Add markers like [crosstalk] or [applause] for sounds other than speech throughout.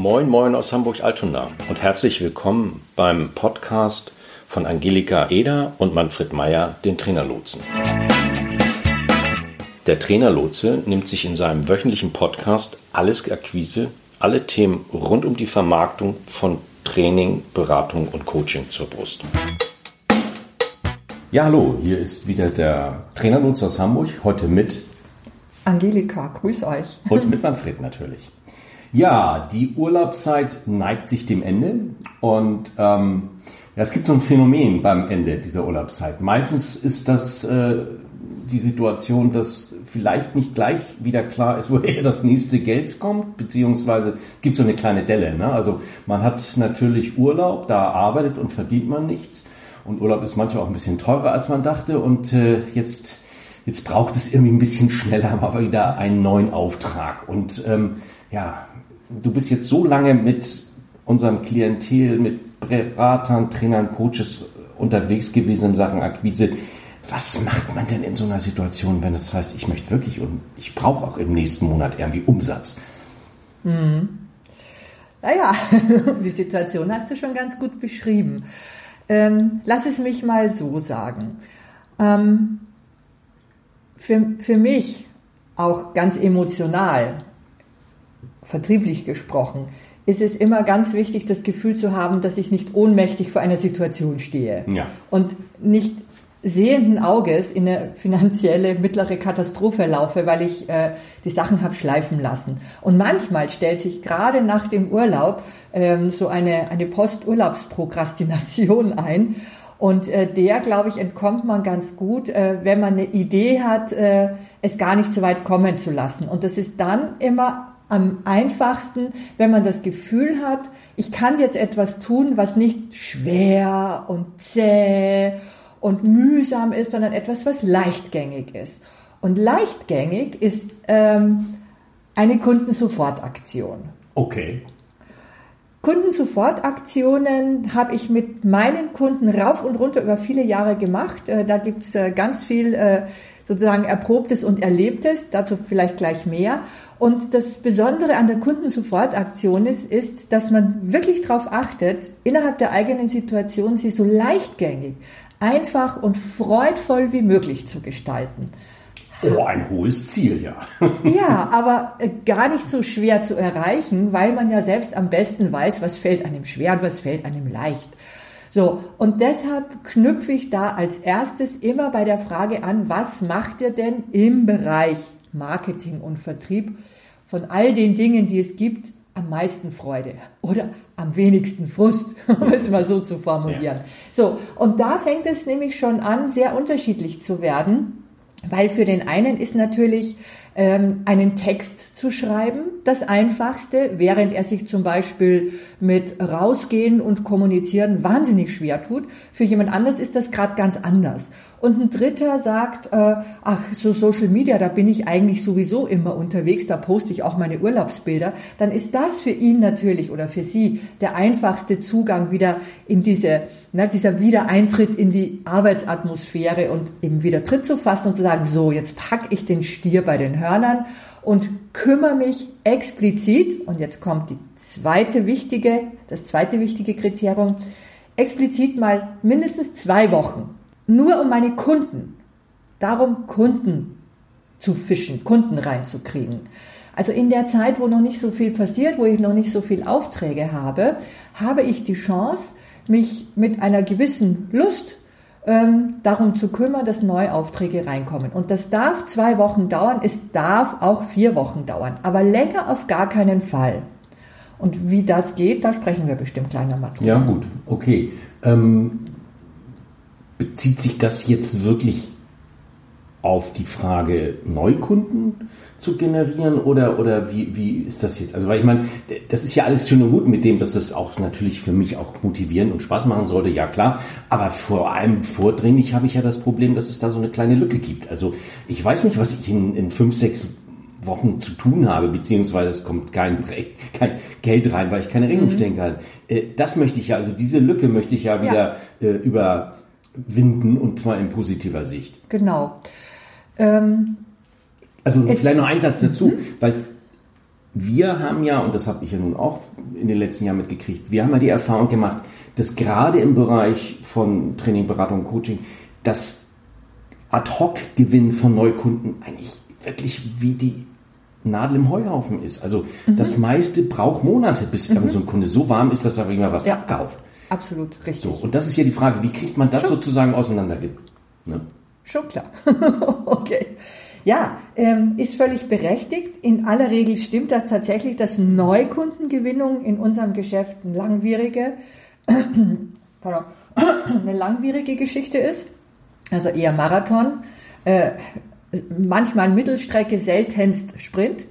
Moin, moin aus Hamburg-Altona und herzlich willkommen beim Podcast von Angelika Eder und Manfred Meyer, den Trainerlotsen. Der Trainerlotse nimmt sich in seinem wöchentlichen Podcast alles Akquise, alle Themen rund um die Vermarktung von Training, Beratung und Coaching zur Brust. Ja, hallo, hier ist wieder der Trainerlotse aus Hamburg, heute mit Angelika, grüß euch. Und mit Manfred natürlich. Ja, die Urlaubszeit neigt sich dem Ende und ähm, ja, es gibt so ein Phänomen beim Ende dieser Urlaubszeit. Meistens ist das äh, die Situation, dass vielleicht nicht gleich wieder klar ist, [laughs] woher das nächste Geld kommt, beziehungsweise gibt so eine kleine Delle. Ne? Also man hat natürlich Urlaub, da arbeitet und verdient man nichts. Und Urlaub ist manchmal auch ein bisschen teurer, als man dachte. Und äh, jetzt, jetzt braucht es irgendwie ein bisschen schneller [laughs] mal wieder einen neuen Auftrag. Und ähm, ja, du bist jetzt so lange mit unserem Klientel, mit Beratern, Trainern, Coaches unterwegs gewesen in Sachen Akquise. Was macht man denn in so einer Situation, wenn es heißt, ich möchte wirklich und ich brauche auch im nächsten Monat irgendwie Umsatz? Mhm. Naja, [laughs] die Situation hast du schon ganz gut beschrieben. Ähm, lass es mich mal so sagen. Ähm, für, für mich auch ganz emotional vertrieblich gesprochen, ist es immer ganz wichtig, das Gefühl zu haben, dass ich nicht ohnmächtig vor einer Situation stehe ja. und nicht sehenden Auges in eine finanzielle mittlere Katastrophe laufe, weil ich äh, die Sachen habe schleifen lassen. Und manchmal stellt sich gerade nach dem Urlaub ähm, so eine, eine Posturlaubsprokrastination ein. Und äh, der, glaube ich, entkommt man ganz gut, äh, wenn man eine Idee hat, äh, es gar nicht so weit kommen zu lassen. Und das ist dann immer am einfachsten, wenn man das Gefühl hat, ich kann jetzt etwas tun, was nicht schwer und zäh und mühsam ist, sondern etwas, was leichtgängig ist. Und leichtgängig ist ähm, eine Kundensofortaktion. Okay. Kundensofortaktionen habe ich mit meinen Kunden rauf und runter über viele Jahre gemacht. Äh, da gibt's äh, ganz viel äh, sozusagen Erprobtes und Erlebtes, dazu vielleicht gleich mehr. Und das Besondere an der Kundensofortaktion ist, ist, dass man wirklich darauf achtet, innerhalb der eigenen Situation sie so leichtgängig, einfach und freudvoll wie möglich zu gestalten. Oh, ein hohes Ziel, ja. [laughs] ja, aber äh, gar nicht so schwer zu erreichen, weil man ja selbst am besten weiß, was fällt einem schwer und was fällt einem leicht. So, und deshalb knüpfe ich da als erstes immer bei der Frage an, was macht ihr denn im Bereich Marketing und Vertrieb von all den Dingen, die es gibt, am meisten Freude oder am wenigsten Frust, [laughs] um es mal so zu formulieren. Ja. So, und da fängt es nämlich schon an, sehr unterschiedlich zu werden, weil für den einen ist natürlich ähm, einen Text zu schreiben das Einfachste, während er sich zum Beispiel mit rausgehen und kommunizieren wahnsinnig schwer tut. Für jemand anderes ist das gerade ganz anders. Und ein Dritter sagt, äh, ach, so Social Media, da bin ich eigentlich sowieso immer unterwegs, da poste ich auch meine Urlaubsbilder. Dann ist das für ihn natürlich oder für sie der einfachste Zugang wieder in diese, ne, dieser Wiedereintritt in die Arbeitsatmosphäre und eben wieder Tritt zu fassen und zu sagen, so, jetzt pack ich den Stier bei den Hörnern und kümmere mich explizit, und jetzt kommt die zweite wichtige, das zweite wichtige Kriterium, explizit mal mindestens zwei Wochen nur um meine Kunden, darum Kunden zu fischen, Kunden reinzukriegen. Also in der Zeit, wo noch nicht so viel passiert, wo ich noch nicht so viel Aufträge habe, habe ich die Chance, mich mit einer gewissen Lust ähm, darum zu kümmern, dass neue Aufträge reinkommen. Und das darf zwei Wochen dauern, es darf auch vier Wochen dauern, aber länger auf gar keinen Fall. Und wie das geht, da sprechen wir bestimmt nochmal drüber. Ja, gut, okay. Ähm, bezieht sich das jetzt wirklich auf die Frage, Neukunden zu generieren oder, oder wie, wie ist das jetzt? Also, weil ich meine, das ist ja alles schön und gut mit dem, dass das auch natürlich für mich auch motivieren und Spaß machen sollte, ja klar. Aber vor allem vordringlich habe ich ja das Problem, dass es da so eine kleine Lücke gibt. Also, ich weiß nicht, was ich in, in fünf, sechs Wochen zu tun habe, beziehungsweise es kommt kein, kein Geld rein, weil ich keine Rechnung mhm. stellen kann. Äh, das möchte ich ja, also diese Lücke möchte ich ja wieder ja. Äh, über winden und zwar in positiver Sicht. Genau. Ähm, also vielleicht noch ein Satz dazu, mhm. weil wir haben ja, und das habe ich ja nun auch in den letzten Jahren mitgekriegt, wir haben ja die Erfahrung gemacht, dass gerade im Bereich von Training, Beratung, Coaching, das Ad-Hoc-Gewinn von Neukunden eigentlich wirklich wie die Nadel im Heuhaufen ist. Also mhm. das meiste braucht Monate, bis mhm. so ein Kunde so warm ist, dass er irgendwann was ja. abkauft. Absolut, richtig. So, und das ist ja die Frage, wie kriegt man das Schon. sozusagen auseinander? Ne? Schon klar. [laughs] okay. Ja, ähm, ist völlig berechtigt. In aller Regel stimmt das tatsächlich, dass Neukundengewinnung in unserem Geschäft eine langwierige, [clears throat] pardon, [clears throat] eine langwierige Geschichte ist. Also eher Marathon, äh, manchmal Mittelstrecke, seltenst Sprint.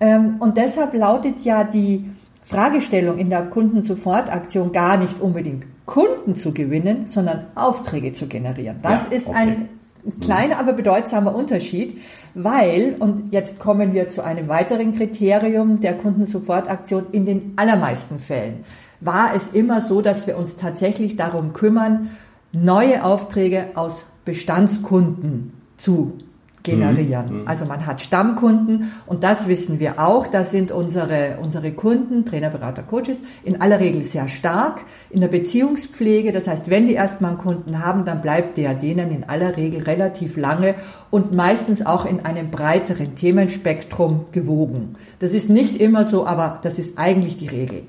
Ähm, und deshalb lautet ja die Fragestellung in der Kundensofortaktion gar nicht unbedingt Kunden zu gewinnen, sondern Aufträge zu generieren. Das ja, ist okay. ein kleiner, aber bedeutsamer Unterschied, weil, und jetzt kommen wir zu einem weiteren Kriterium der Kundensofortaktion, in den allermeisten Fällen. War es immer so, dass wir uns tatsächlich darum kümmern, neue Aufträge aus Bestandskunden zu generieren. Mhm. mhm. Also man hat Stammkunden und das wissen wir auch. Da sind unsere, unsere Kunden, Trainer, Berater, Coaches in aller Regel sehr stark in der Beziehungspflege. Das heißt, wenn die erstmal einen Kunden haben, dann bleibt der denen in aller Regel relativ lange und meistens auch in einem breiteren Themenspektrum gewogen. Das ist nicht immer so, aber das ist eigentlich die Regel.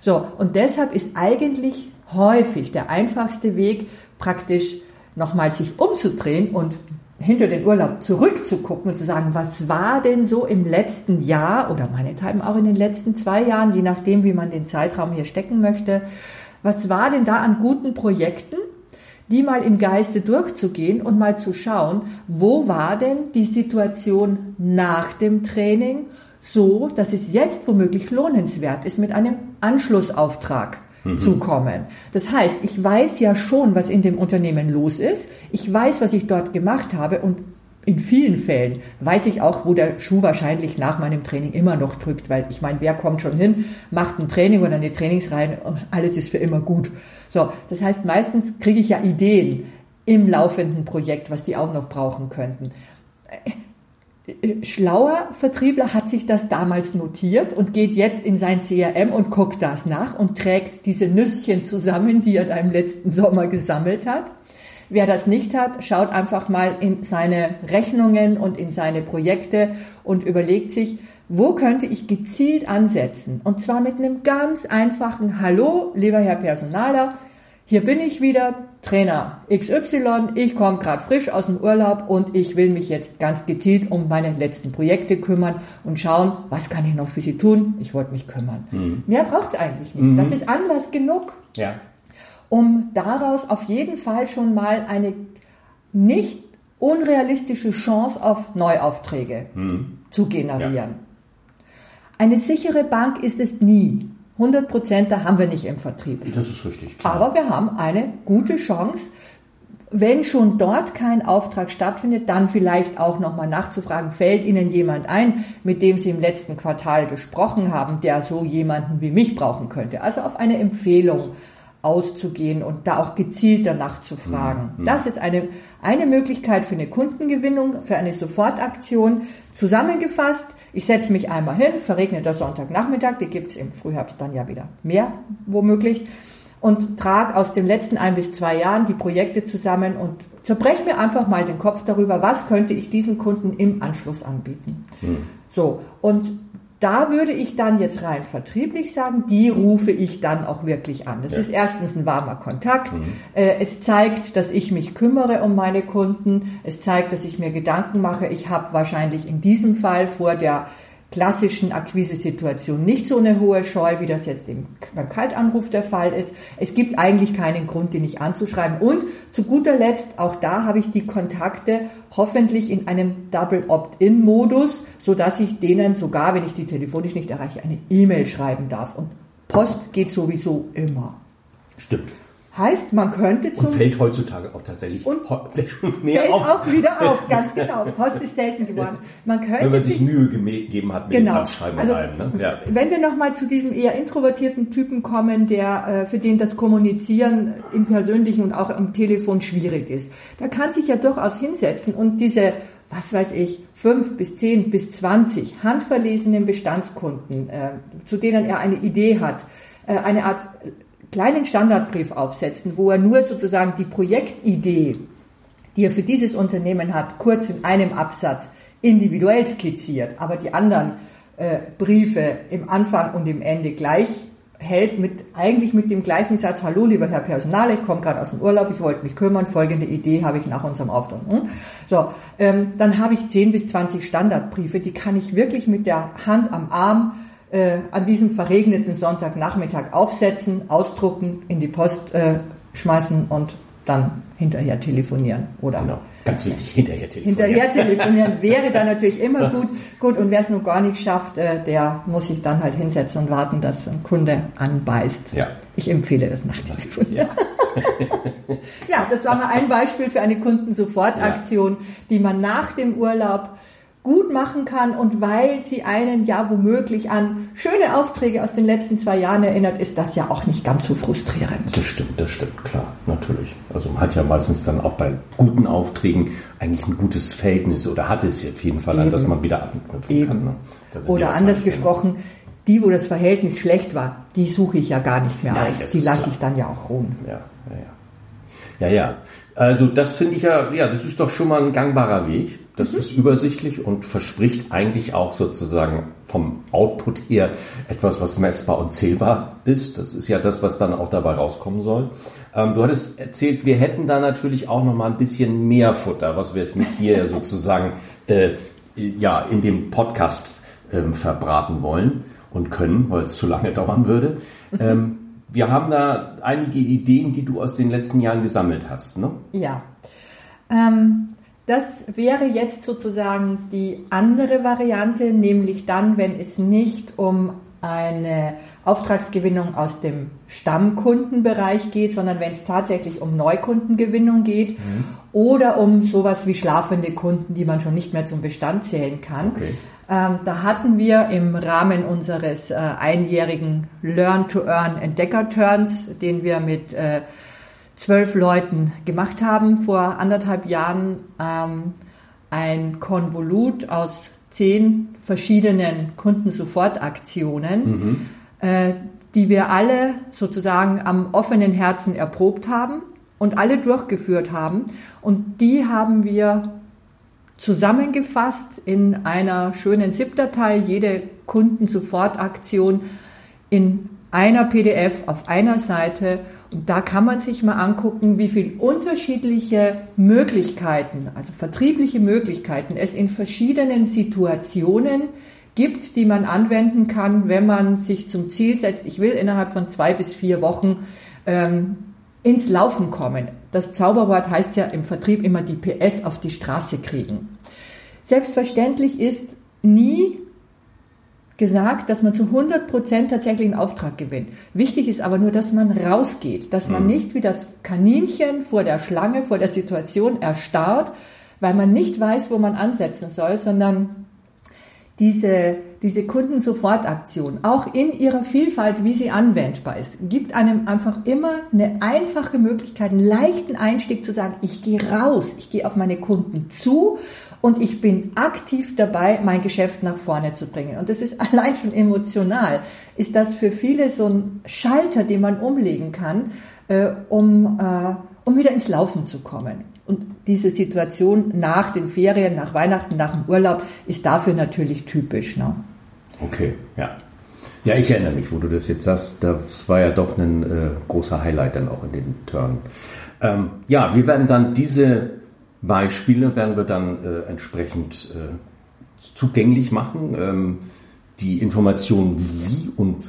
So. Und deshalb ist eigentlich häufig der einfachste Weg praktisch nochmal sich umzudrehen und hinter den Urlaub zurückzugucken und zu sagen, was war denn so im letzten Jahr oder meinethalben auch in den letzten zwei Jahren, je nachdem, wie man den Zeitraum hier stecken möchte, was war denn da an guten Projekten, die mal im Geiste durchzugehen und mal zu schauen, wo war denn die Situation nach dem Training so, dass es jetzt womöglich lohnenswert ist mit einem Anschlussauftrag mhm. zukommen. Das heißt, ich weiß ja schon, was in dem Unternehmen los ist. Ich weiß, was ich dort gemacht habe und in vielen Fällen weiß ich auch, wo der Schuh wahrscheinlich nach meinem Training immer noch drückt, weil ich meine, wer kommt schon hin, macht ein Training oder eine Trainingsreihe und alles ist für immer gut. So, das heißt, meistens kriege ich ja Ideen im laufenden Projekt, was die auch noch brauchen könnten schlauer Vertriebler hat sich das damals notiert und geht jetzt in sein CRM und guckt das nach und trägt diese Nüsschen zusammen, die er da im letzten Sommer gesammelt hat. Wer das nicht hat, schaut einfach mal in seine Rechnungen und in seine Projekte und überlegt sich, wo könnte ich gezielt ansetzen? Und zwar mit einem ganz einfachen Hallo, lieber Herr Personaler, hier bin ich wieder, Trainer XY, ich komme gerade frisch aus dem Urlaub und ich will mich jetzt ganz gezielt um meine letzten Projekte kümmern und schauen, was kann ich noch für Sie tun? Ich wollte mich kümmern. Mhm. Mehr braucht es eigentlich nicht. Mhm. Das ist Anlass genug, ja. um daraus auf jeden Fall schon mal eine nicht unrealistische Chance auf Neuaufträge mhm. zu generieren. Ja. Eine sichere Bank ist es nie. 100 Prozent, da haben wir nicht im Vertrieb. Das ist richtig. Klar. Aber wir haben eine gute Chance, wenn schon dort kein Auftrag stattfindet, dann vielleicht auch nochmal nachzufragen, fällt Ihnen jemand ein, mit dem Sie im letzten Quartal gesprochen haben, der so jemanden wie mich brauchen könnte. Also auf eine Empfehlung auszugehen und da auch gezielt danach zu fragen. Mhm. Das ist eine, eine Möglichkeit für eine Kundengewinnung, für eine Sofortaktion. Zusammengefasst, ich setze mich einmal hin, verregneter Sonntagnachmittag, die gibt's im Frühherbst dann ja wieder mehr, womöglich, und trage aus den letzten ein bis zwei Jahren die Projekte zusammen und zerbreche mir einfach mal den Kopf darüber, was könnte ich diesen Kunden im Anschluss anbieten. Hm. So, und da würde ich dann jetzt rein vertrieblich sagen, die rufe ich dann auch wirklich an. Das ja. ist erstens ein warmer Kontakt. Mhm. Äh, es zeigt, dass ich mich kümmere um meine Kunden. Es zeigt, dass ich mir Gedanken mache. Ich habe wahrscheinlich in diesem Fall vor der klassischen Akquisesituation nicht so eine hohe Scheu, wie das jetzt im, beim Kaltanruf der Fall ist. Es gibt eigentlich keinen Grund, den nicht anzuschreiben. Und zu guter Letzt, auch da habe ich die Kontakte hoffentlich in einem Double Opt-in-Modus, so dass ich denen sogar, wenn ich die telefonisch nicht erreiche, eine E-Mail schreiben darf. Und Post geht sowieso immer. Stimmt. Heißt, man könnte zum... Und fällt heutzutage auch tatsächlich und [laughs] mehr fällt auf. auch wieder auf, [laughs] ganz genau. Post ist selten geworden. Man könnte wenn man sich, sich Mühe gegeben hat mit genau. dem Anschreiben also, allem. Ne? Ja. Wenn wir nochmal zu diesem eher introvertierten Typen kommen, der äh, für den das Kommunizieren im Persönlichen und auch am Telefon schwierig ist. Da kann sich ja durchaus hinsetzen und diese was weiß ich, fünf bis zehn bis zwanzig handverlesenen Bestandskunden, äh, zu denen er eine Idee hat, äh, eine Art kleinen Standardbrief aufsetzen, wo er nur sozusagen die Projektidee, die er für dieses Unternehmen hat, kurz in einem Absatz individuell skizziert, aber die anderen äh, Briefe im Anfang und im Ende gleich hält mit eigentlich mit dem gleichen Satz, hallo lieber Herr Personal, ich komme gerade aus dem Urlaub, ich wollte mich kümmern, folgende Idee habe ich nach unserem Auftritt. Hm? So, ähm, dann habe ich 10 bis 20 Standardbriefe, die kann ich wirklich mit der Hand am Arm äh, an diesem verregneten Sonntagnachmittag aufsetzen, ausdrucken, in die Post äh, schmeißen und dann hinterher telefonieren oder genau. Ganz wichtig, hinterher telefonieren. Hinterher telefonieren [laughs] wäre dann natürlich immer gut. Gut, und wer es noch gar nicht schafft, äh, der muss sich dann halt hinsetzen und warten, dass ein Kunde anbeißt. Ja. Ich empfehle das Nachtelefonieren. Ja. [laughs] ja, das war mal ein Beispiel für eine Kundensofortaktion, ja. die man nach dem Urlaub gut machen kann und weil sie einen ja womöglich an schöne Aufträge aus den letzten zwei Jahren erinnert, ist das ja auch nicht ganz so frustrierend. Das stimmt, das stimmt, klar, natürlich. Also man hat ja meistens dann auch bei guten Aufträgen eigentlich ein gutes Verhältnis oder hat es auf jeden Fall, an das man wieder anknüpfen Eben. kann. Ne? Oder anders gesprochen, die, wo das Verhältnis schlecht war, die suche ich ja gar nicht mehr Nein, aus. Die lasse ich dann ja auch ruhen. Ja, ja, ja. Ja, ja. Also das finde ich ja, ja, das ist doch schon mal ein gangbarer Weg. Das mhm. ist übersichtlich und verspricht eigentlich auch sozusagen vom Output her etwas, was messbar und zählbar ist. Das ist ja das, was dann auch dabei rauskommen soll. Ähm, du hattest erzählt, wir hätten da natürlich auch noch mal ein bisschen mehr Futter, was wir jetzt nicht hier [laughs] sozusagen äh, ja in dem Podcast ähm, verbraten wollen und können, weil es zu lange dauern würde. Ähm, wir haben da einige Ideen, die du aus den letzten Jahren gesammelt hast, ne? Ja. Ähm, das wäre jetzt sozusagen die andere Variante, nämlich dann, wenn es nicht um eine Auftragsgewinnung aus dem Stammkundenbereich geht, sondern wenn es tatsächlich um Neukundengewinnung geht mhm. oder um sowas wie schlafende Kunden, die man schon nicht mehr zum Bestand zählen kann. Okay. Ähm, da hatten wir im Rahmen unseres äh, einjährigen Learn-to-Earn Entdecker-Turns, den wir mit äh, zwölf Leuten gemacht haben vor anderthalb Jahren, ähm, ein Konvolut aus zehn verschiedenen Kundensofortaktionen, mhm. äh, die wir alle sozusagen am offenen Herzen erprobt haben und alle durchgeführt haben. Und die haben wir zusammengefasst in einer schönen ZIP-Datei, jede Kundensofortaktion in einer PDF auf einer Seite und da kann man sich mal angucken, wie viele unterschiedliche Möglichkeiten, also vertriebliche Möglichkeiten es in verschiedenen Situationen gibt, die man anwenden kann, wenn man sich zum Ziel setzt, ich will innerhalb von zwei bis vier Wochen ähm, ins Laufen kommen. Das Zauberwort heißt ja im Vertrieb immer die PS auf die Straße kriegen. Selbstverständlich ist nie gesagt, dass man zu 100 Prozent tatsächlich einen Auftrag gewinnt. Wichtig ist aber nur, dass man rausgeht, dass man mhm. nicht wie das Kaninchen vor der Schlange, vor der Situation erstarrt, weil man nicht weiß, wo man ansetzen soll, sondern diese, diese Kundensofortaktion, auch in ihrer Vielfalt, wie sie anwendbar ist, gibt einem einfach immer eine einfache Möglichkeit, einen leichten Einstieg zu sagen, ich gehe raus, ich gehe auf meine Kunden zu und ich bin aktiv dabei, mein Geschäft nach vorne zu bringen. Und das ist [laughs] allein schon emotional, ist das für viele so ein Schalter, den man umlegen kann, äh, um, äh, um wieder ins Laufen zu kommen. Und diese Situation nach den Ferien, nach Weihnachten, nach dem Urlaub ist dafür natürlich typisch. Ne? Okay, ja. Ja, ich erinnere mich, wo du das jetzt sagst, das war ja doch ein äh, großer Highlight dann auch in den Turn. Ähm, ja, wir werden dann diese Beispiele werden wir dann äh, entsprechend äh, zugänglich machen. Ähm, die Informationen, wie und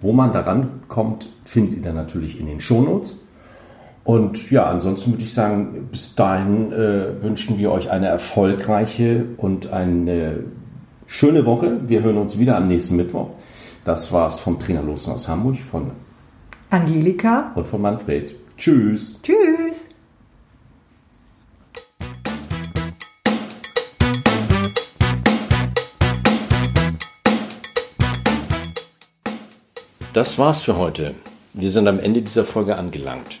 wo man daran kommt, findet ihr dann natürlich in den Shownotes. Und ja, ansonsten würde ich sagen, bis dahin äh, wünschen wir euch eine erfolgreiche und eine schöne Woche. Wir hören uns wieder am nächsten Mittwoch. Das war's vom Trainer Lotsen aus Hamburg, von Angelika und von Manfred. Tschüss. Tschüss. Das war's für heute. Wir sind am Ende dieser Folge angelangt.